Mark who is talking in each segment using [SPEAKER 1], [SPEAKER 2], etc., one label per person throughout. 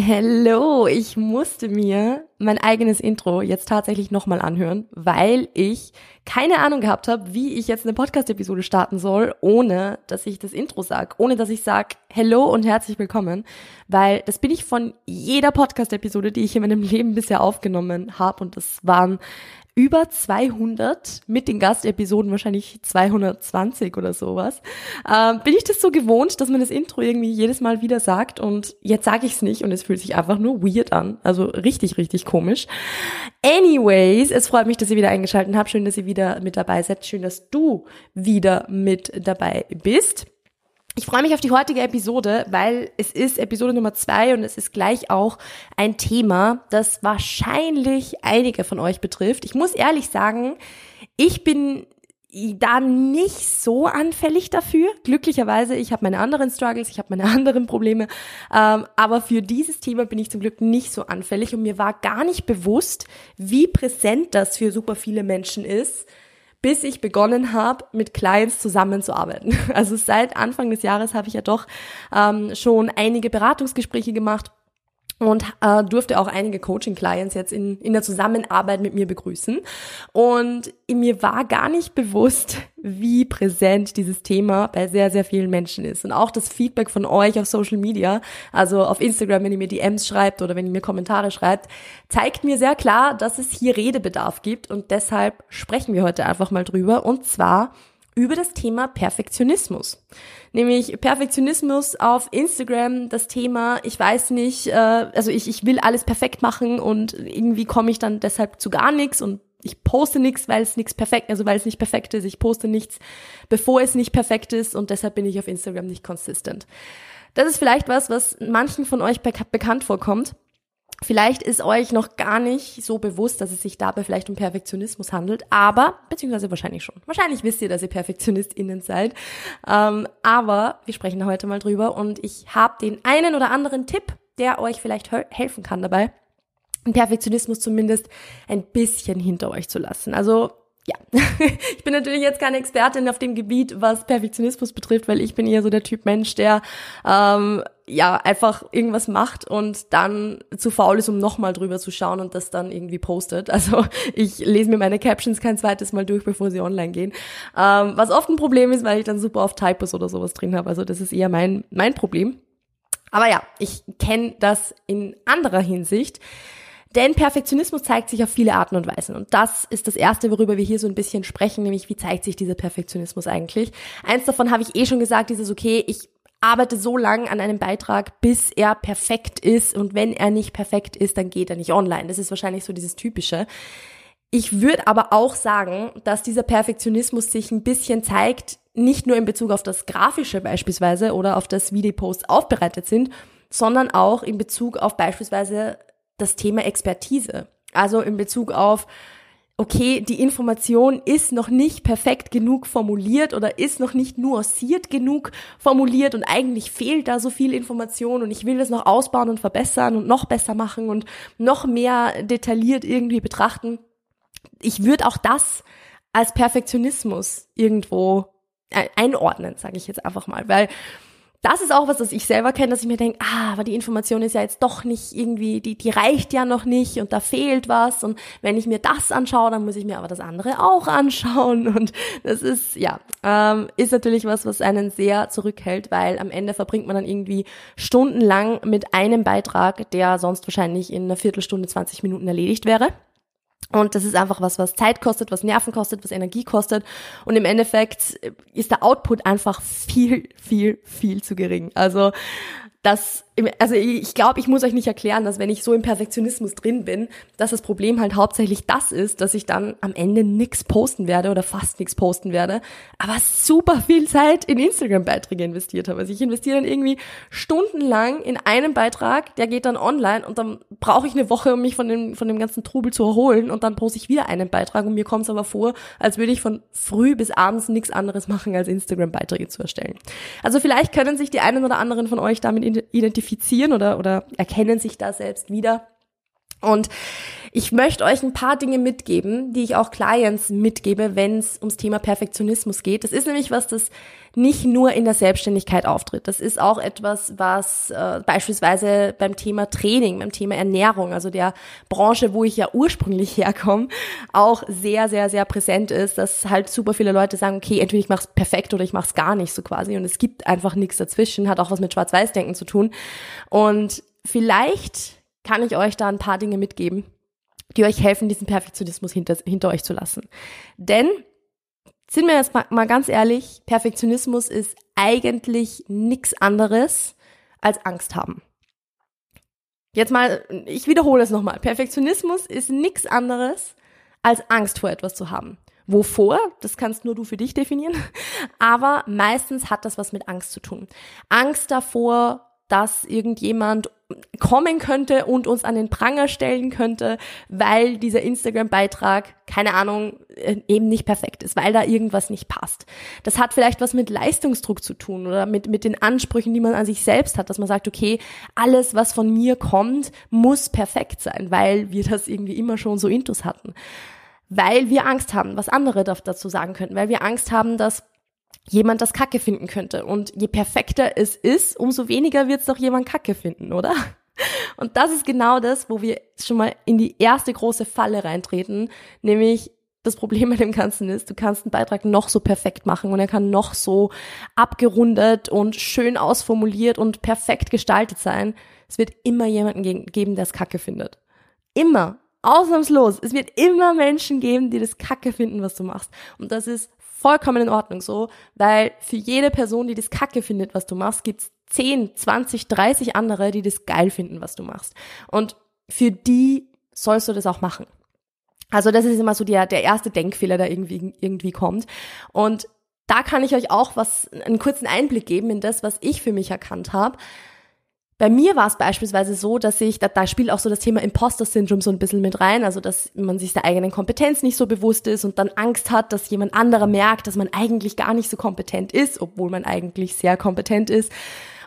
[SPEAKER 1] Hello, ich musste mir mein eigenes Intro jetzt tatsächlich nochmal anhören, weil ich keine Ahnung gehabt habe, wie ich jetzt eine Podcast-Episode starten soll, ohne dass ich das Intro sag, ohne dass ich sag Hello und herzlich willkommen, weil das bin ich von jeder Podcast-Episode, die ich in meinem Leben bisher aufgenommen habe und das waren über 200, mit den Gastepisoden wahrscheinlich 220 oder sowas, ähm, bin ich das so gewohnt, dass man das Intro irgendwie jedes Mal wieder sagt und jetzt sage ich es nicht und es fühlt sich einfach nur weird an. Also richtig, richtig komisch. Anyways, es freut mich, dass ihr wieder eingeschaltet habt. Schön, dass ihr wieder mit dabei seid. Schön, dass du wieder mit dabei bist. Ich freue mich auf die heutige Episode, weil es ist Episode Nummer zwei und es ist gleich auch ein Thema, das wahrscheinlich einige von euch betrifft. Ich muss ehrlich sagen, ich bin da nicht so anfällig dafür. Glücklicherweise, ich habe meine anderen Struggles, ich habe meine anderen Probleme, ähm, aber für dieses Thema bin ich zum Glück nicht so anfällig und mir war gar nicht bewusst, wie präsent das für super viele Menschen ist, bis ich begonnen habe, mit Clients zusammenzuarbeiten. Also seit Anfang des Jahres habe ich ja doch ähm, schon einige Beratungsgespräche gemacht und äh, durfte auch einige Coaching-Clients jetzt in, in der Zusammenarbeit mit mir begrüßen. Und mir war gar nicht bewusst, wie präsent dieses Thema bei sehr, sehr vielen Menschen ist. Und auch das Feedback von euch auf Social Media, also auf Instagram, wenn ihr mir DMs schreibt oder wenn ihr mir Kommentare schreibt, zeigt mir sehr klar, dass es hier Redebedarf gibt. Und deshalb sprechen wir heute einfach mal drüber. Und zwar über das Thema Perfektionismus. Nämlich Perfektionismus auf Instagram, das Thema, ich weiß nicht, äh, also ich, ich will alles perfekt machen und irgendwie komme ich dann deshalb zu gar nichts und ich poste nichts, weil es nichts perfekt, also weil es nicht perfekt ist. Ich poste nichts, bevor es nicht perfekt ist und deshalb bin ich auf Instagram nicht consistent. Das ist vielleicht was, was manchen von euch bekannt vorkommt. Vielleicht ist euch noch gar nicht so bewusst, dass es sich dabei vielleicht um Perfektionismus handelt, aber, beziehungsweise wahrscheinlich schon. Wahrscheinlich wisst ihr, dass ihr PerfektionistInnen seid. Ähm, aber wir sprechen heute mal drüber und ich habe den einen oder anderen Tipp, der euch vielleicht helfen kann dabei, den Perfektionismus zumindest ein bisschen hinter euch zu lassen. Also ja, ich bin natürlich jetzt keine Expertin auf dem Gebiet, was Perfektionismus betrifft, weil ich bin eher so der Typ Mensch, der ähm, ja einfach irgendwas macht und dann zu faul ist, um nochmal drüber zu schauen und das dann irgendwie postet. Also ich lese mir meine Captions kein zweites Mal durch, bevor sie online gehen. Ähm, was oft ein Problem ist, weil ich dann super oft Typos oder sowas drin habe. Also das ist eher mein, mein Problem. Aber ja, ich kenne das in anderer Hinsicht. Denn Perfektionismus zeigt sich auf viele Arten und Weisen. Und das ist das Erste, worüber wir hier so ein bisschen sprechen, nämlich wie zeigt sich dieser Perfektionismus eigentlich. Eins davon habe ich eh schon gesagt, dieses, okay, ich arbeite so lang an einem Beitrag, bis er perfekt ist. Und wenn er nicht perfekt ist, dann geht er nicht online. Das ist wahrscheinlich so dieses Typische. Ich würde aber auch sagen, dass dieser Perfektionismus sich ein bisschen zeigt, nicht nur in Bezug auf das Grafische beispielsweise oder auf das, wie die Posts aufbereitet sind, sondern auch in Bezug auf beispielsweise das Thema Expertise. Also in Bezug auf, okay, die Information ist noch nicht perfekt genug formuliert oder ist noch nicht nuanciert genug formuliert und eigentlich fehlt da so viel Information und ich will das noch ausbauen und verbessern und noch besser machen und noch mehr detailliert irgendwie betrachten. Ich würde auch das als Perfektionismus irgendwo einordnen, sage ich jetzt einfach mal, weil das ist auch was, das ich selber kenne, dass ich mir denke, ah, aber die Information ist ja jetzt doch nicht irgendwie, die, die reicht ja noch nicht und da fehlt was. Und wenn ich mir das anschaue, dann muss ich mir aber das andere auch anschauen. Und das ist, ja, ähm, ist natürlich was, was einen sehr zurückhält, weil am Ende verbringt man dann irgendwie stundenlang mit einem Beitrag, der sonst wahrscheinlich in einer Viertelstunde, 20 Minuten erledigt wäre. Und das ist einfach was, was Zeit kostet, was Nerven kostet, was Energie kostet. Und im Endeffekt ist der Output einfach viel, viel, viel zu gering. Also das, also ich glaube, ich muss euch nicht erklären, dass wenn ich so im Perfektionismus drin bin, dass das Problem halt hauptsächlich das ist, dass ich dann am Ende nix posten werde oder fast nix posten werde, aber super viel Zeit in Instagram-Beiträge investiert habe. Also ich investiere dann irgendwie stundenlang in einen Beitrag, der geht dann online und dann brauche ich eine Woche, um mich von dem, von dem ganzen Trubel zu erholen und dann poste ich wieder einen Beitrag und mir kommt es aber vor, als würde ich von früh bis abends nichts anderes machen, als Instagram-Beiträge zu erstellen. Also vielleicht können sich die einen oder anderen von euch damit identifizieren oder, oder erkennen sich da selbst wieder. Und ich möchte euch ein paar Dinge mitgeben, die ich auch Clients mitgebe, wenn es ums Thema Perfektionismus geht. Das ist nämlich was, das nicht nur in der Selbstständigkeit auftritt. Das ist auch etwas, was äh, beispielsweise beim Thema Training, beim Thema Ernährung, also der Branche, wo ich ja ursprünglich herkomme, auch sehr, sehr, sehr präsent ist, dass halt super viele Leute sagen, okay, entweder ich mache es perfekt oder ich mache es gar nicht so quasi. Und es gibt einfach nichts dazwischen, hat auch was mit Schwarz-Weiß-Denken zu tun. Und vielleicht kann ich euch da ein paar Dinge mitgeben, die euch helfen, diesen Perfektionismus hinter, hinter euch zu lassen. Denn, sind wir jetzt mal, mal ganz ehrlich, Perfektionismus ist eigentlich nichts anderes als Angst haben. Jetzt mal, ich wiederhole es nochmal. Perfektionismus ist nichts anderes als Angst vor etwas zu haben. Wovor? Das kannst nur du für dich definieren. Aber meistens hat das was mit Angst zu tun. Angst davor, dass irgendjemand kommen könnte und uns an den Pranger stellen könnte, weil dieser Instagram-Beitrag, keine Ahnung, äh, eben nicht perfekt ist, weil da irgendwas nicht passt. Das hat vielleicht was mit Leistungsdruck zu tun oder mit, mit den Ansprüchen, die man an sich selbst hat, dass man sagt, okay, alles, was von mir kommt, muss perfekt sein, weil wir das irgendwie immer schon so intus hatten. Weil wir Angst haben, was andere dazu sagen könnten, weil wir Angst haben, dass jemand das Kacke finden könnte. Und je perfekter es ist, umso weniger wird es doch jemand Kacke finden, oder? Und das ist genau das, wo wir schon mal in die erste große Falle reintreten, nämlich das Problem mit dem Ganzen ist, du kannst einen Beitrag noch so perfekt machen und er kann noch so abgerundet und schön ausformuliert und perfekt gestaltet sein. Es wird immer jemanden geben, der es Kacke findet. Immer. Ausnahmslos. Es wird immer Menschen geben, die das Kacke finden, was du machst. Und das ist vollkommen in Ordnung so, weil für jede Person, die das Kacke findet, was du machst, gibt's 10, 20, 30 andere, die das geil finden, was du machst. Und für die sollst du das auch machen. Also das ist immer so der, der erste Denkfehler, der irgendwie, irgendwie kommt. Und da kann ich euch auch was, einen kurzen Einblick geben in das, was ich für mich erkannt habe. Bei mir war es beispielsweise so, dass ich, da, da spielt auch so das Thema Imposter-Syndrom so ein bisschen mit rein, also dass man sich der eigenen Kompetenz nicht so bewusst ist und dann Angst hat, dass jemand anderer merkt, dass man eigentlich gar nicht so kompetent ist, obwohl man eigentlich sehr kompetent ist.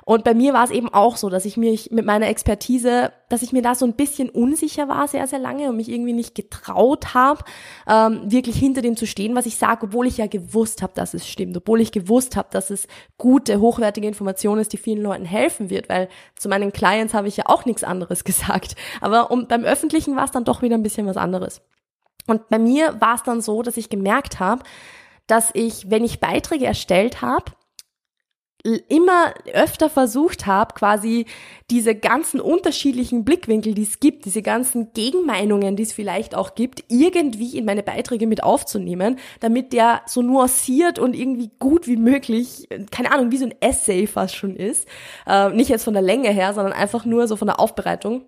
[SPEAKER 1] Und bei mir war es eben auch so, dass ich mich mit meiner Expertise, dass ich mir da so ein bisschen unsicher war sehr, sehr lange und mich irgendwie nicht getraut habe, ähm, wirklich hinter dem zu stehen, was ich sage, obwohl ich ja gewusst habe, dass es stimmt, obwohl ich gewusst habe, dass es gute, hochwertige Information ist, die vielen Leuten helfen wird, weil zu meinen Clients habe ich ja auch nichts anderes gesagt. Aber um, beim Öffentlichen war es dann doch wieder ein bisschen was anderes. Und bei mir war es dann so, dass ich gemerkt habe, dass ich, wenn ich Beiträge erstellt habe, immer öfter versucht habe, quasi diese ganzen unterschiedlichen Blickwinkel, die es gibt, diese ganzen Gegenmeinungen, die es vielleicht auch gibt, irgendwie in meine Beiträge mit aufzunehmen, damit der so nuanciert und irgendwie gut wie möglich, keine Ahnung, wie so ein Essay fast schon ist. Äh, nicht jetzt von der Länge her, sondern einfach nur so von der Aufbereitung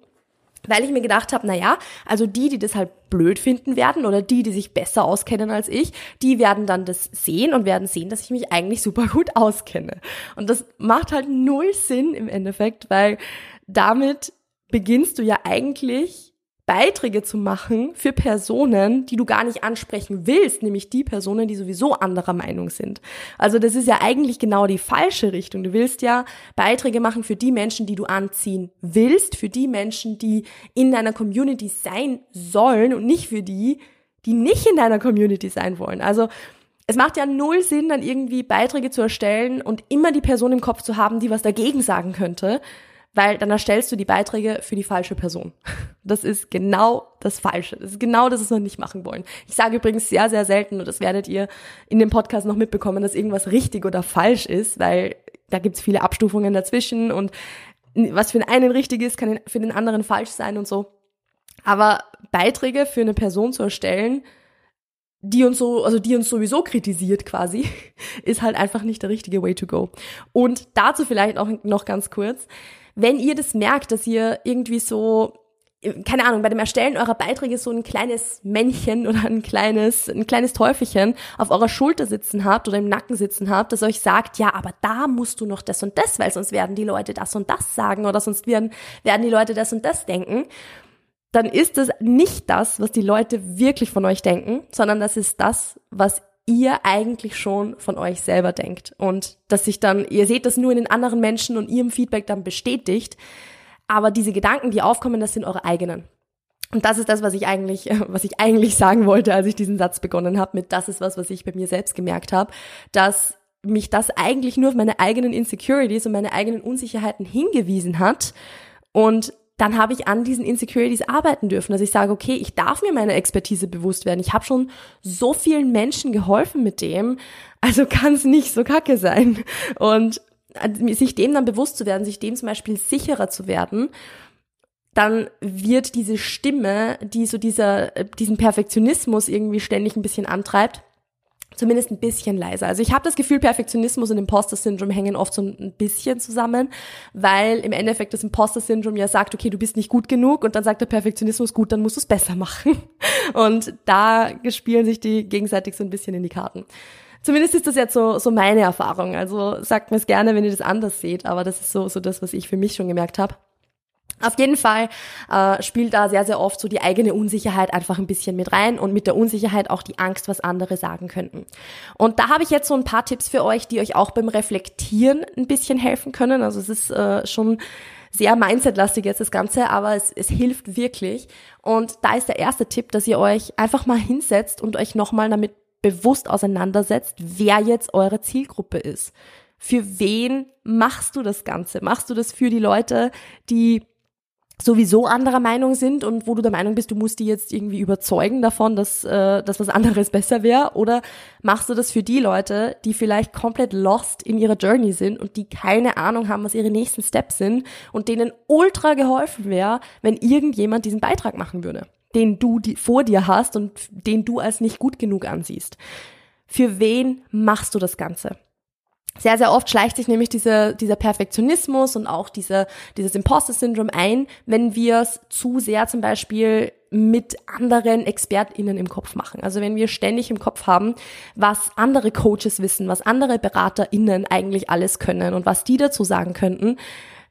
[SPEAKER 1] weil ich mir gedacht habe, na ja, also die, die das halt blöd finden werden oder die, die sich besser auskennen als ich, die werden dann das sehen und werden sehen, dass ich mich eigentlich super gut auskenne. Und das macht halt null Sinn im Endeffekt, weil damit beginnst du ja eigentlich Beiträge zu machen für Personen, die du gar nicht ansprechen willst, nämlich die Personen, die sowieso anderer Meinung sind. Also das ist ja eigentlich genau die falsche Richtung. Du willst ja Beiträge machen für die Menschen, die du anziehen willst, für die Menschen, die in deiner Community sein sollen und nicht für die, die nicht in deiner Community sein wollen. Also es macht ja null Sinn, dann irgendwie Beiträge zu erstellen und immer die Person im Kopf zu haben, die was dagegen sagen könnte, weil dann erstellst du die Beiträge für die falsche Person. Das ist genau das Falsche. Das ist genau das, was wir nicht machen wollen. Ich sage übrigens sehr, sehr selten, und das werdet ihr in dem Podcast noch mitbekommen, dass irgendwas richtig oder falsch ist, weil da gibt's viele Abstufungen dazwischen und was für den einen richtig ist, kann für den anderen falsch sein und so. Aber Beiträge für eine Person zu erstellen, die uns so, also die uns sowieso kritisiert quasi, ist halt einfach nicht der richtige Way to go. Und dazu vielleicht auch noch ganz kurz wenn ihr das merkt, dass ihr irgendwie so keine Ahnung, bei dem Erstellen eurer Beiträge so ein kleines Männchen oder ein kleines, ein kleines Teufelchen auf eurer Schulter sitzen habt oder im Nacken sitzen habt, das euch sagt, ja, aber da musst du noch das und das, weil sonst werden die Leute das und das sagen oder sonst werden, werden die Leute das und das denken, dann ist das nicht das, was die Leute wirklich von euch denken, sondern das ist das, was ihr eigentlich schon von euch selber denkt und dass sich dann, ihr seht das nur in den anderen Menschen und ihrem Feedback dann bestätigt, aber diese Gedanken, die aufkommen, das sind eure eigenen. Und das ist das, was ich eigentlich, was ich eigentlich sagen wollte, als ich diesen Satz begonnen habe, mit das ist was, was ich bei mir selbst gemerkt habe, dass mich das eigentlich nur auf meine eigenen Insecurities und meine eigenen Unsicherheiten hingewiesen hat und dann habe ich an diesen Insecurities arbeiten dürfen, dass ich sage, okay, ich darf mir meine Expertise bewusst werden. Ich habe schon so vielen Menschen geholfen mit dem, also kann es nicht so kacke sein. Und äh, sich dem dann bewusst zu werden, sich dem zum Beispiel sicherer zu werden, dann wird diese Stimme, die so dieser, äh, diesen Perfektionismus irgendwie ständig ein bisschen antreibt, zumindest ein bisschen leiser. Also ich habe das Gefühl, Perfektionismus und Imposter-Syndrom hängen oft so ein bisschen zusammen, weil im Endeffekt das Imposter-Syndrom ja sagt, okay, du bist nicht gut genug und dann sagt der Perfektionismus, gut, dann musst du es besser machen. Und da spielen sich die gegenseitig so ein bisschen in die Karten. Zumindest ist das jetzt so, so meine Erfahrung. Also sagt mir es gerne, wenn ihr das anders seht, aber das ist so, so das, was ich für mich schon gemerkt habe. Auf jeden Fall äh, spielt da sehr, sehr oft so die eigene Unsicherheit einfach ein bisschen mit rein und mit der Unsicherheit auch die Angst, was andere sagen könnten. Und da habe ich jetzt so ein paar Tipps für euch, die euch auch beim Reflektieren ein bisschen helfen können. Also es ist äh, schon sehr mindsetlastig jetzt das Ganze, aber es, es hilft wirklich. Und da ist der erste Tipp, dass ihr euch einfach mal hinsetzt und euch nochmal damit bewusst auseinandersetzt, wer jetzt eure Zielgruppe ist. Für wen machst du das Ganze? Machst du das für die Leute, die sowieso anderer Meinung sind und wo du der Meinung bist, du musst die jetzt irgendwie überzeugen davon, dass, äh, dass was anderes besser wäre? Oder machst du das für die Leute, die vielleicht komplett lost in ihrer Journey sind und die keine Ahnung haben, was ihre nächsten Steps sind und denen ultra geholfen wäre, wenn irgendjemand diesen Beitrag machen würde, den du die, vor dir hast und den du als nicht gut genug ansiehst? Für wen machst du das Ganze? Sehr, sehr oft schleicht sich nämlich dieser, dieser Perfektionismus und auch diese, dieses Imposter-Syndrom ein, wenn wir es zu sehr zum Beispiel mit anderen ExpertInnen im Kopf machen. Also wenn wir ständig im Kopf haben, was andere Coaches wissen, was andere BeraterInnen eigentlich alles können und was die dazu sagen könnten,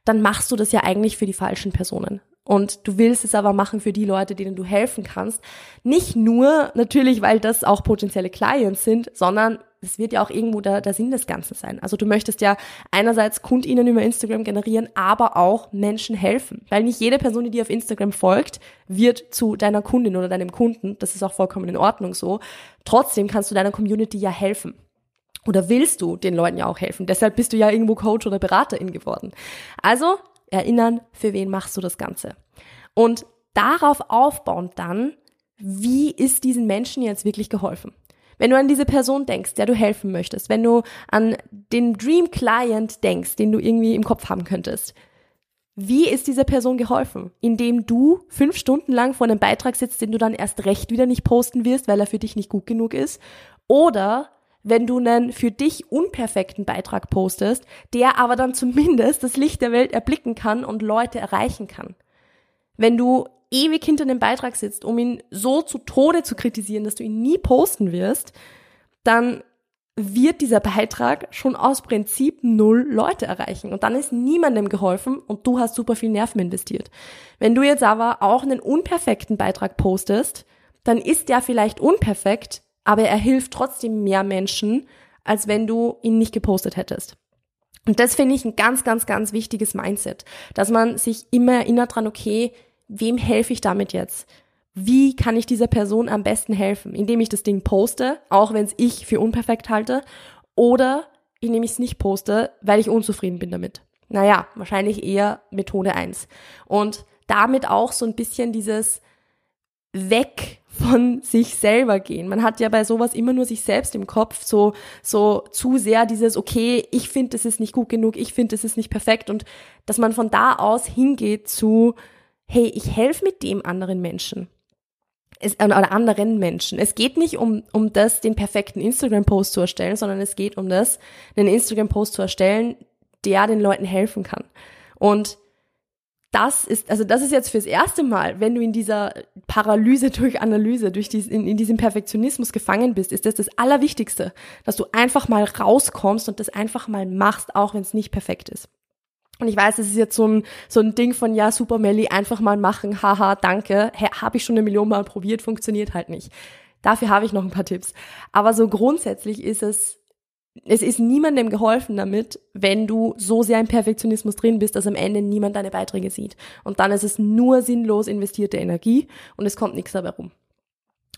[SPEAKER 1] dann machst du das ja eigentlich für die falschen Personen. Und du willst es aber machen für die Leute, denen du helfen kannst. Nicht nur natürlich, weil das auch potenzielle Clients sind, sondern das wird ja auch irgendwo der, der Sinn des Ganzen sein. Also du möchtest ja einerseits KundInnen über Instagram generieren, aber auch Menschen helfen. Weil nicht jede Person, die dir auf Instagram folgt, wird zu deiner Kundin oder deinem Kunden. Das ist auch vollkommen in Ordnung so. Trotzdem kannst du deiner Community ja helfen. Oder willst du den Leuten ja auch helfen? Deshalb bist du ja irgendwo Coach oder Beraterin geworden. Also erinnern, für wen machst du das Ganze? Und darauf aufbauend dann, wie ist diesen Menschen jetzt wirklich geholfen? Wenn du an diese Person denkst, der du helfen möchtest, wenn du an den Dream Client denkst, den du irgendwie im Kopf haben könntest, wie ist dieser Person geholfen? Indem du fünf Stunden lang vor einem Beitrag sitzt, den du dann erst recht wieder nicht posten wirst, weil er für dich nicht gut genug ist? Oder wenn du einen für dich unperfekten Beitrag postest, der aber dann zumindest das Licht der Welt erblicken kann und Leute erreichen kann. Wenn du ewig hinter dem Beitrag sitzt, um ihn so zu Tode zu kritisieren, dass du ihn nie posten wirst, dann wird dieser Beitrag schon aus Prinzip null Leute erreichen. Und dann ist niemandem geholfen und du hast super viel Nerven investiert. Wenn du jetzt aber auch einen unperfekten Beitrag postest, dann ist der vielleicht unperfekt, aber er hilft trotzdem mehr Menschen, als wenn du ihn nicht gepostet hättest. Und das finde ich ein ganz, ganz, ganz wichtiges Mindset, dass man sich immer erinnert dran, okay, wem helfe ich damit jetzt? wie kann ich dieser Person am besten helfen? Indem ich das Ding poste, auch wenn es ich für unperfekt halte, oder indem ich es nicht poste, weil ich unzufrieden bin damit. Naja, wahrscheinlich eher Methode eins Und damit auch so ein bisschen dieses weg von sich selber gehen. Man hat ja bei sowas immer nur sich selbst im Kopf, so, so zu sehr dieses, okay, ich finde, es ist nicht gut genug, ich finde, es ist nicht perfekt und dass man von da aus hingeht zu, hey, ich helfe mit dem anderen Menschen. Es, äh, oder anderen Menschen. Es geht nicht um, um das, den perfekten Instagram-Post zu erstellen, sondern es geht um das, einen Instagram-Post zu erstellen, der den Leuten helfen kann. Und das ist, also das ist jetzt fürs erste Mal, wenn du in dieser Paralyse durch Analyse, durch dies, in, in diesem Perfektionismus gefangen bist, ist das das Allerwichtigste, dass du einfach mal rauskommst und das einfach mal machst, auch wenn es nicht perfekt ist. Und ich weiß, es ist jetzt so ein, so ein Ding von, ja, super Melly, einfach mal machen, haha, danke, habe ich schon eine Million Mal probiert, funktioniert halt nicht. Dafür habe ich noch ein paar Tipps. Aber so grundsätzlich ist es es ist niemandem geholfen damit, wenn du so sehr im Perfektionismus drin bist, dass am Ende niemand deine Beiträge sieht. Und dann ist es nur sinnlos investierte Energie und es kommt nichts dabei rum.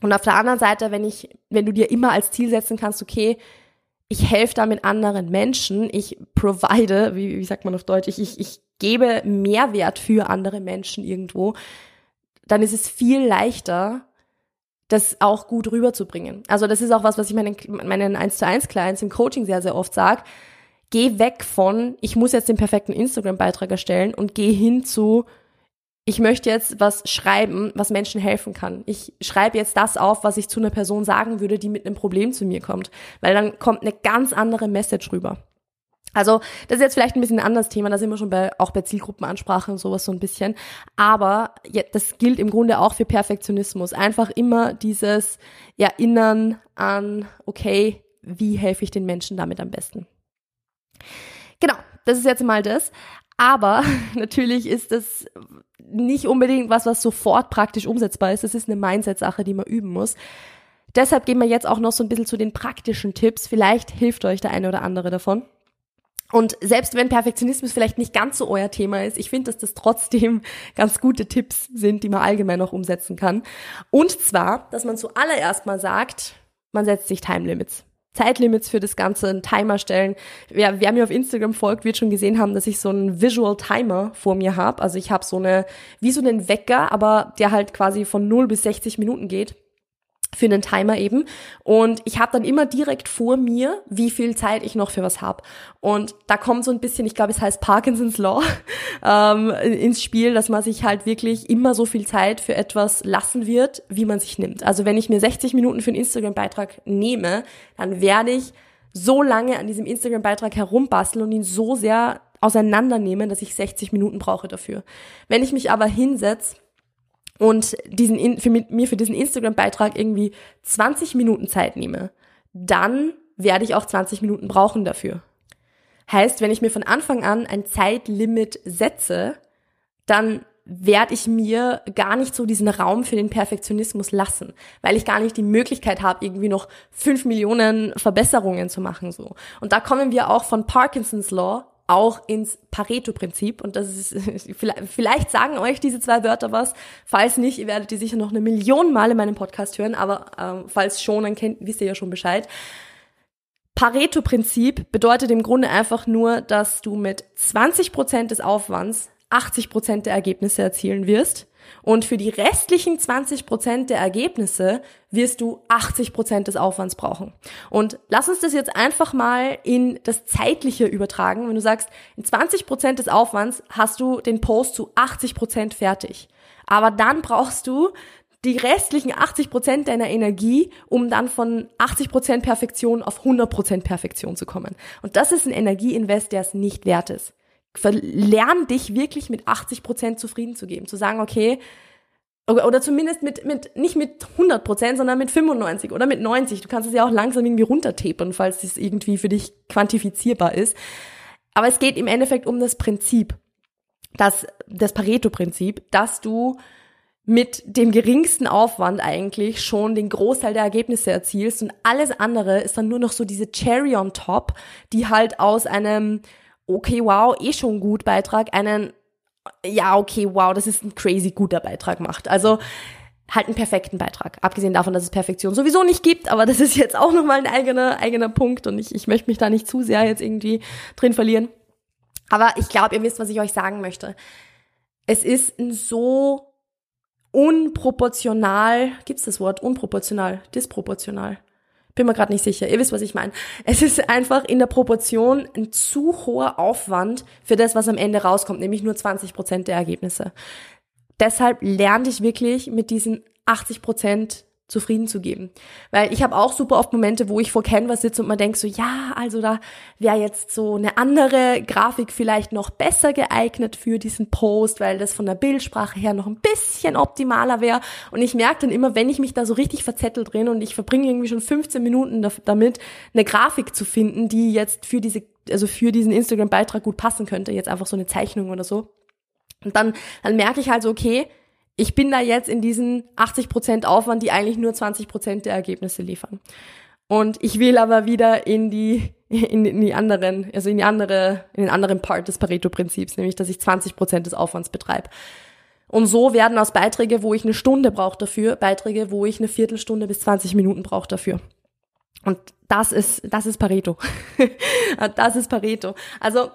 [SPEAKER 1] Und auf der anderen Seite, wenn ich, wenn du dir immer als Ziel setzen kannst, okay, ich helfe da mit anderen Menschen, ich provide, wie, wie sagt man auf Deutsch, ich, ich, ich gebe Mehrwert für andere Menschen irgendwo, dann ist es viel leichter, das auch gut rüberzubringen. Also das ist auch was, was ich meinen, meinen 1 zu 1 Clients im Coaching sehr, sehr oft sage. Geh weg von, ich muss jetzt den perfekten Instagram-Beitrag erstellen und geh hin zu, ich möchte jetzt was schreiben, was Menschen helfen kann. Ich schreibe jetzt das auf, was ich zu einer Person sagen würde, die mit einem Problem zu mir kommt. Weil dann kommt eine ganz andere Message rüber. Also, das ist jetzt vielleicht ein bisschen ein anderes Thema, da sind wir schon bei, auch bei Zielgruppenansprache und sowas so ein bisschen. Aber ja, das gilt im Grunde auch für Perfektionismus. Einfach immer dieses Erinnern an, okay, wie helfe ich den Menschen damit am besten? Genau, das ist jetzt mal das. Aber natürlich ist das nicht unbedingt was, was sofort praktisch umsetzbar ist. Das ist eine Mindset-Sache, die man üben muss. Deshalb gehen wir jetzt auch noch so ein bisschen zu den praktischen Tipps. Vielleicht hilft euch der eine oder andere davon. Und selbst wenn Perfektionismus vielleicht nicht ganz so euer Thema ist, ich finde, dass das trotzdem ganz gute Tipps sind, die man allgemein noch umsetzen kann. Und zwar, dass man zuallererst mal sagt, man setzt sich Time Limits. Zeitlimits für das Ganze, einen Timer stellen. Wer, wer mir auf Instagram folgt, wird schon gesehen haben, dass ich so einen Visual Timer vor mir habe. Also ich habe so eine, wie so einen Wecker, aber der halt quasi von 0 bis 60 Minuten geht für einen Timer eben. Und ich habe dann immer direkt vor mir, wie viel Zeit ich noch für was habe. Und da kommt so ein bisschen, ich glaube, es heißt Parkinson's Law ähm, ins Spiel, dass man sich halt wirklich immer so viel Zeit für etwas lassen wird, wie man sich nimmt. Also wenn ich mir 60 Minuten für einen Instagram-Beitrag nehme, dann werde ich so lange an diesem Instagram-Beitrag herumbasteln und ihn so sehr auseinandernehmen, dass ich 60 Minuten brauche dafür. Wenn ich mich aber hinsetze und diesen für mir für diesen Instagram-Beitrag irgendwie 20 Minuten Zeit nehme, dann werde ich auch 20 Minuten brauchen dafür. Heißt, wenn ich mir von Anfang an ein Zeitlimit setze, dann werde ich mir gar nicht so diesen Raum für den Perfektionismus lassen, weil ich gar nicht die Möglichkeit habe, irgendwie noch fünf Millionen Verbesserungen zu machen so. Und da kommen wir auch von Parkinson's Law auch ins Pareto-Prinzip. Und das ist, vielleicht sagen euch diese zwei Wörter was. Falls nicht, ihr werdet die sicher noch eine Million Mal in meinem Podcast hören, aber ähm, falls schon, dann kennt, wisst ihr ja schon Bescheid. Pareto-Prinzip bedeutet im Grunde einfach nur, dass du mit 20 Prozent des Aufwands 80 Prozent der Ergebnisse erzielen wirst und für die restlichen 20 Prozent der Ergebnisse wirst du 80 Prozent des Aufwands brauchen. Und lass uns das jetzt einfach mal in das Zeitliche übertragen. Wenn du sagst, in 20 Prozent des Aufwands hast du den Post zu 80 Prozent fertig. Aber dann brauchst du die restlichen 80 Prozent deiner Energie, um dann von 80 Prozent Perfektion auf 100 Prozent Perfektion zu kommen. Und das ist ein Energieinvest, der es nicht wert ist lern dich wirklich mit 80 Prozent zufrieden zu geben, zu sagen, okay, oder zumindest mit, mit, nicht mit 100 Prozent, sondern mit 95 oder mit 90. Du kannst es ja auch langsam irgendwie runtertapern, falls es irgendwie für dich quantifizierbar ist. Aber es geht im Endeffekt um das Prinzip, das, das Pareto-Prinzip, dass du mit dem geringsten Aufwand eigentlich schon den Großteil der Ergebnisse erzielst und alles andere ist dann nur noch so diese Cherry on top, die halt aus einem okay, wow, eh schon gut Beitrag, einen, ja, okay, wow, das ist ein crazy guter Beitrag macht. Also halt einen perfekten Beitrag. Abgesehen davon, dass es Perfektion sowieso nicht gibt, aber das ist jetzt auch nochmal ein eigener, eigener Punkt und ich, ich möchte mich da nicht zu sehr jetzt irgendwie drin verlieren. Aber ich glaube, ihr wisst, was ich euch sagen möchte. Es ist ein so unproportional, gibt's das Wort? Unproportional, disproportional. Bin mir gerade nicht sicher. Ihr wisst, was ich meine. Es ist einfach in der Proportion ein zu hoher Aufwand für das, was am Ende rauskommt, nämlich nur 20 Prozent der Ergebnisse. Deshalb lerne ich wirklich mit diesen 80 Prozent zufrieden zu geben. Weil ich habe auch super oft Momente, wo ich vor Canva sitze und man denkt so, ja, also da wäre jetzt so eine andere Grafik vielleicht noch besser geeignet für diesen Post, weil das von der Bildsprache her noch ein bisschen optimaler wäre. Und ich merke dann immer, wenn ich mich da so richtig verzettelt drin und ich verbringe irgendwie schon 15 Minuten damit, eine Grafik zu finden, die jetzt für diese, also für diesen Instagram-Beitrag gut passen könnte, jetzt einfach so eine Zeichnung oder so. Und dann, dann merke ich halt so, okay, ich bin da jetzt in diesen 80 Prozent Aufwand, die eigentlich nur 20 Prozent der Ergebnisse liefern. Und ich will aber wieder in die, in, in die anderen, also in die andere, in den anderen Part des Pareto-Prinzips, nämlich, dass ich 20 Prozent des Aufwands betreibe. Und so werden aus Beiträge, wo ich eine Stunde brauche dafür, Beiträge, wo ich eine Viertelstunde bis 20 Minuten brauche dafür. Und das ist, das ist Pareto. das ist Pareto. Also,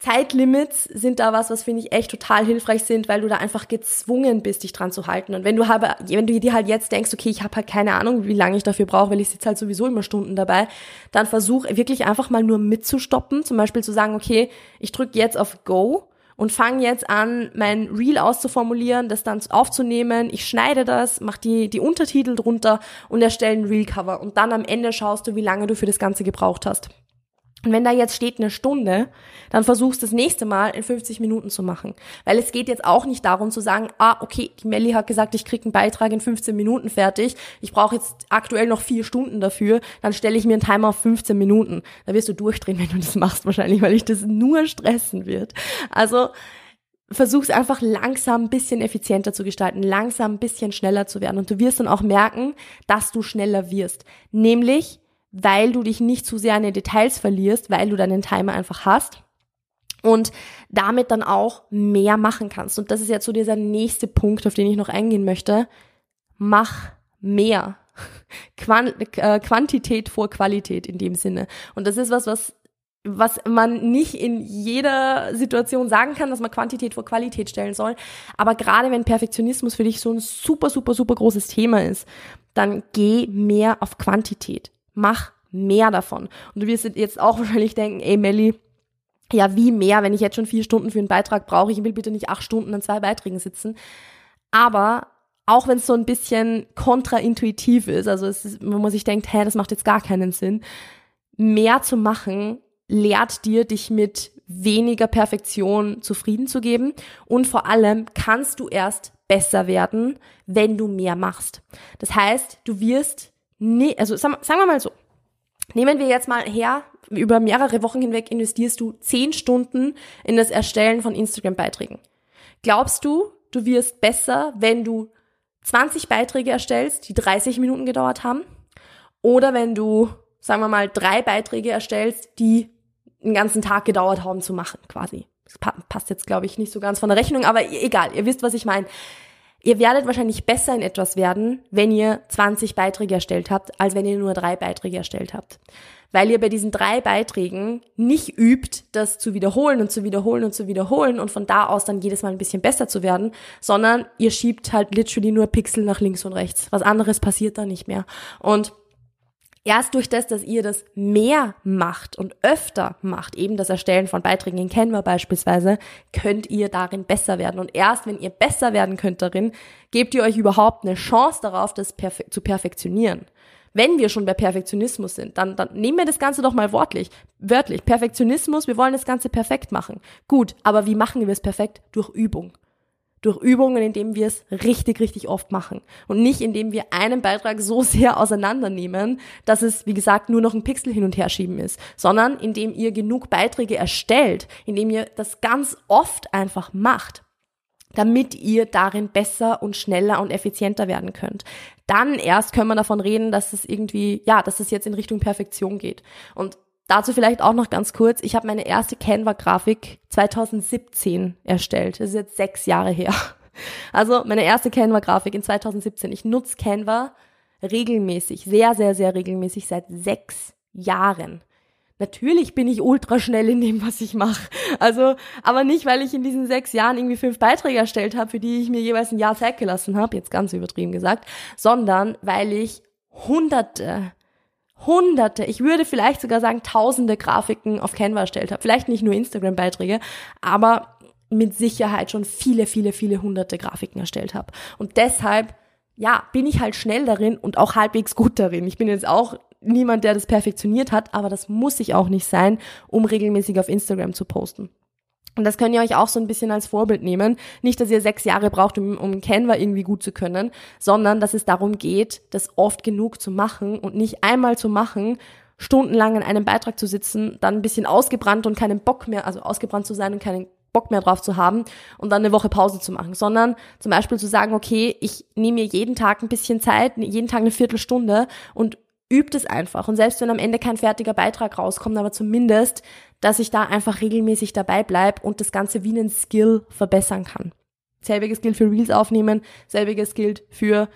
[SPEAKER 1] Zeitlimits sind da was, was finde ich echt total hilfreich sind, weil du da einfach gezwungen bist, dich dran zu halten. Und wenn du habe, wenn du dir halt jetzt denkst, okay, ich habe halt keine Ahnung, wie lange ich dafür brauche, weil ich sitze halt sowieso immer Stunden dabei, dann versuch wirklich einfach mal nur mitzustoppen. Zum Beispiel zu sagen, okay, ich drücke jetzt auf Go und fange jetzt an, mein Reel auszuformulieren, das dann aufzunehmen. Ich schneide das, mach die, die Untertitel drunter und erstelle ein Reel-Cover. Und dann am Ende schaust du, wie lange du für das Ganze gebraucht hast. Und wenn da jetzt steht eine Stunde, dann versuchst das nächste Mal in 50 Minuten zu machen. Weil es geht jetzt auch nicht darum zu sagen, ah, okay, die Melli hat gesagt, ich krieg einen Beitrag in 15 Minuten fertig. Ich brauche jetzt aktuell noch vier Stunden dafür. Dann stelle ich mir einen Timer auf 15 Minuten. Da wirst du durchdrehen, wenn du das machst wahrscheinlich, weil ich das nur stressen wird. Also versuch's einfach langsam ein bisschen effizienter zu gestalten, langsam ein bisschen schneller zu werden. Und du wirst dann auch merken, dass du schneller wirst. Nämlich, weil du dich nicht zu sehr an den Details verlierst, weil du deinen Timer einfach hast und damit dann auch mehr machen kannst. Und das ist jetzt so dieser nächste Punkt, auf den ich noch eingehen möchte. Mach mehr. Äh, Quantität vor Qualität in dem Sinne. Und das ist was, was was man nicht in jeder Situation sagen kann, dass man Quantität vor Qualität stellen soll. Aber gerade wenn Perfektionismus für dich so ein super, super, super großes Thema ist, dann geh mehr auf Quantität mach mehr davon. Und du wirst jetzt auch wahrscheinlich denken, ey Melli, ja, wie mehr, wenn ich jetzt schon vier Stunden für einen Beitrag brauche, ich will bitte nicht acht Stunden an zwei Beiträgen sitzen. Aber auch wenn es so ein bisschen kontraintuitiv ist, also ist, wenn man sich denkt, hä, das macht jetzt gar keinen Sinn, mehr zu machen, lehrt dir, dich mit weniger Perfektion zufrieden zu geben und vor allem kannst du erst besser werden, wenn du mehr machst. Das heißt, du wirst nee, also sagen wir mal so, nehmen wir jetzt mal her, über mehrere Wochen hinweg investierst du zehn Stunden in das Erstellen von Instagram-Beiträgen. Glaubst du, du wirst besser, wenn du 20 Beiträge erstellst, die 30 Minuten gedauert haben? Oder wenn du, sagen wir mal, drei Beiträge erstellst, die einen ganzen Tag gedauert haben zu machen, quasi. Das passt jetzt, glaube ich, nicht so ganz von der Rechnung, aber egal, ihr wisst, was ich meine. Ihr werdet wahrscheinlich besser in etwas werden, wenn ihr 20 Beiträge erstellt habt, als wenn ihr nur drei Beiträge erstellt habt. Weil ihr bei diesen drei Beiträgen nicht übt, das zu wiederholen und zu wiederholen und zu wiederholen und von da aus dann jedes Mal ein bisschen besser zu werden, sondern ihr schiebt halt literally nur Pixel nach links und rechts. Was anderes passiert da nicht mehr. Und Erst durch das, dass ihr das mehr macht und öfter macht, eben das Erstellen von Beiträgen in Canva beispielsweise, könnt ihr darin besser werden. Und erst wenn ihr besser werden könnt darin, gebt ihr euch überhaupt eine Chance darauf, das perfe zu perfektionieren. Wenn wir schon bei Perfektionismus sind, dann, dann nehmen wir das Ganze doch mal wortlich, wörtlich. Perfektionismus, wir wollen das Ganze perfekt machen. Gut, aber wie machen wir es perfekt? Durch Übung durch Übungen, indem wir es richtig, richtig oft machen. Und nicht, indem wir einen Beitrag so sehr auseinandernehmen, dass es, wie gesagt, nur noch ein Pixel hin und her schieben ist, sondern indem ihr genug Beiträge erstellt, indem ihr das ganz oft einfach macht damit ihr darin besser und schneller und effizienter werden könnt. Dann erst können wir davon reden, dass es irgendwie, ja, dass es jetzt in Richtung Perfektion geht. Und Dazu vielleicht auch noch ganz kurz. Ich habe meine erste Canva-Grafik 2017 erstellt. Das ist jetzt sechs Jahre her. Also meine erste Canva-Grafik in 2017. Ich nutze Canva regelmäßig, sehr, sehr, sehr regelmäßig seit sechs Jahren. Natürlich bin ich ultra schnell in dem, was ich mache. Also, aber nicht, weil ich in diesen sechs Jahren irgendwie fünf Beiträge erstellt habe, für die ich mir jeweils ein Jahr Zeit gelassen habe, jetzt ganz übertrieben gesagt, sondern weil ich hunderte, hunderte, ich würde vielleicht sogar sagen tausende Grafiken auf Canva erstellt habe. Vielleicht nicht nur Instagram-Beiträge, aber mit Sicherheit schon viele, viele, viele hunderte Grafiken erstellt habe. Und deshalb, ja, bin ich halt schnell darin und auch halbwegs gut darin. Ich bin jetzt auch niemand, der das perfektioniert hat, aber das muss ich auch nicht sein, um regelmäßig auf Instagram zu posten. Und das könnt ihr euch auch so ein bisschen als Vorbild nehmen. Nicht, dass ihr sechs Jahre braucht, um, um Canva irgendwie gut zu können, sondern dass es darum geht, das oft genug zu machen und nicht einmal zu machen, stundenlang in einem Beitrag zu sitzen, dann ein bisschen ausgebrannt und keinen Bock mehr, also ausgebrannt zu sein und keinen Bock mehr drauf zu haben und dann eine Woche Pause zu machen, sondern zum Beispiel zu sagen, okay, ich nehme mir jeden Tag ein bisschen Zeit, jeden Tag eine Viertelstunde und übt es einfach. Und selbst wenn am Ende kein fertiger Beitrag rauskommt, aber zumindest, dass ich da einfach regelmäßig dabei bleib und das Ganze wie einen Skill verbessern kann. Selbiges gilt für Reels aufnehmen, selbiges gilt für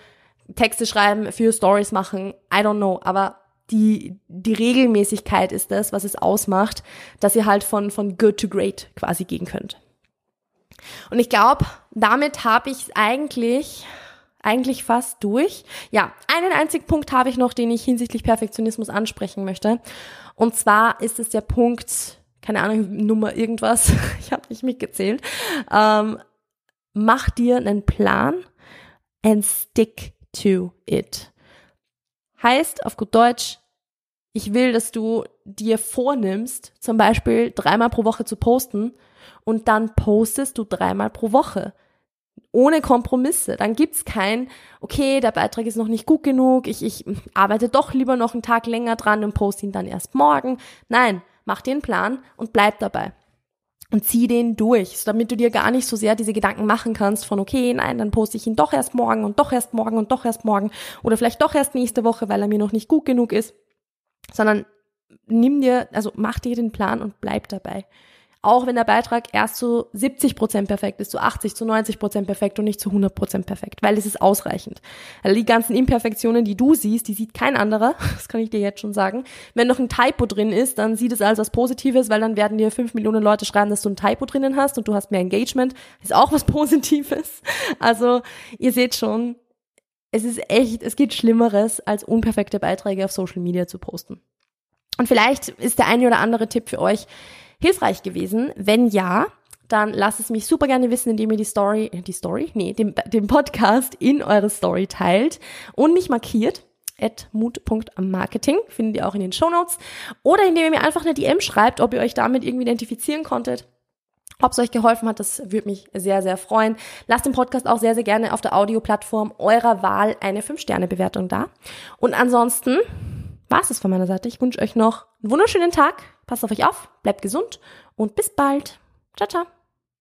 [SPEAKER 1] Texte schreiben, für Stories machen, I don't know, aber die, die Regelmäßigkeit ist das, was es ausmacht, dass ihr halt von, von good to great quasi gehen könnt. Und ich glaube, damit habe ich eigentlich eigentlich fast durch. Ja, einen einzigen Punkt habe ich noch, den ich hinsichtlich Perfektionismus ansprechen möchte. Und zwar ist es der Punkt, keine Ahnung, Nummer irgendwas, ich habe nicht mitgezählt. Ähm, mach dir einen Plan and stick to it. Heißt auf gut Deutsch, ich will, dass du dir vornimmst, zum Beispiel dreimal pro Woche zu posten und dann postest du dreimal pro Woche ohne Kompromisse. Dann gibt's kein, okay, der Beitrag ist noch nicht gut genug, ich, ich arbeite doch lieber noch einen Tag länger dran und poste ihn dann erst morgen. Nein, mach dir einen Plan und bleib dabei. Und zieh den durch, damit du dir gar nicht so sehr diese Gedanken machen kannst von, okay, nein, dann poste ich ihn doch erst morgen und doch erst morgen und doch erst morgen oder vielleicht doch erst nächste Woche, weil er mir noch nicht gut genug ist, sondern nimm dir, also mach dir den Plan und bleib dabei. Auch wenn der Beitrag erst zu 70 Prozent perfekt ist, zu 80, zu 90 Prozent perfekt und nicht zu 100 Prozent perfekt, weil es ist ausreichend. Also die ganzen Imperfektionen, die du siehst, die sieht kein anderer. Das kann ich dir jetzt schon sagen. Wenn noch ein Typo drin ist, dann sieht es als was Positives, weil dann werden dir fünf Millionen Leute schreiben, dass du ein Typo drinnen hast und du hast mehr Engagement. Ist auch was Positives. Also ihr seht schon, es ist echt, es geht Schlimmeres, als unperfekte Beiträge auf Social Media zu posten. Und vielleicht ist der eine oder andere Tipp für euch, hilfreich gewesen? Wenn ja, dann lasst es mich super gerne wissen, indem ihr die Story, äh, die Story? Nee, den, den Podcast in eure Story teilt und mich markiert at mut.marketing, findet ihr auch in den Show Notes. Oder indem ihr mir einfach eine DM schreibt, ob ihr euch damit irgendwie identifizieren konntet. Ob es euch geholfen hat, das würde mich sehr, sehr freuen. Lasst den Podcast auch sehr, sehr gerne auf der Audioplattform eurer Wahl eine 5-Sterne-Bewertung da. Und ansonsten war es von meiner Seite. Ich wünsche euch noch einen wunderschönen Tag. Passt auf euch auf, bleibt gesund und bis bald. Ciao, ciao.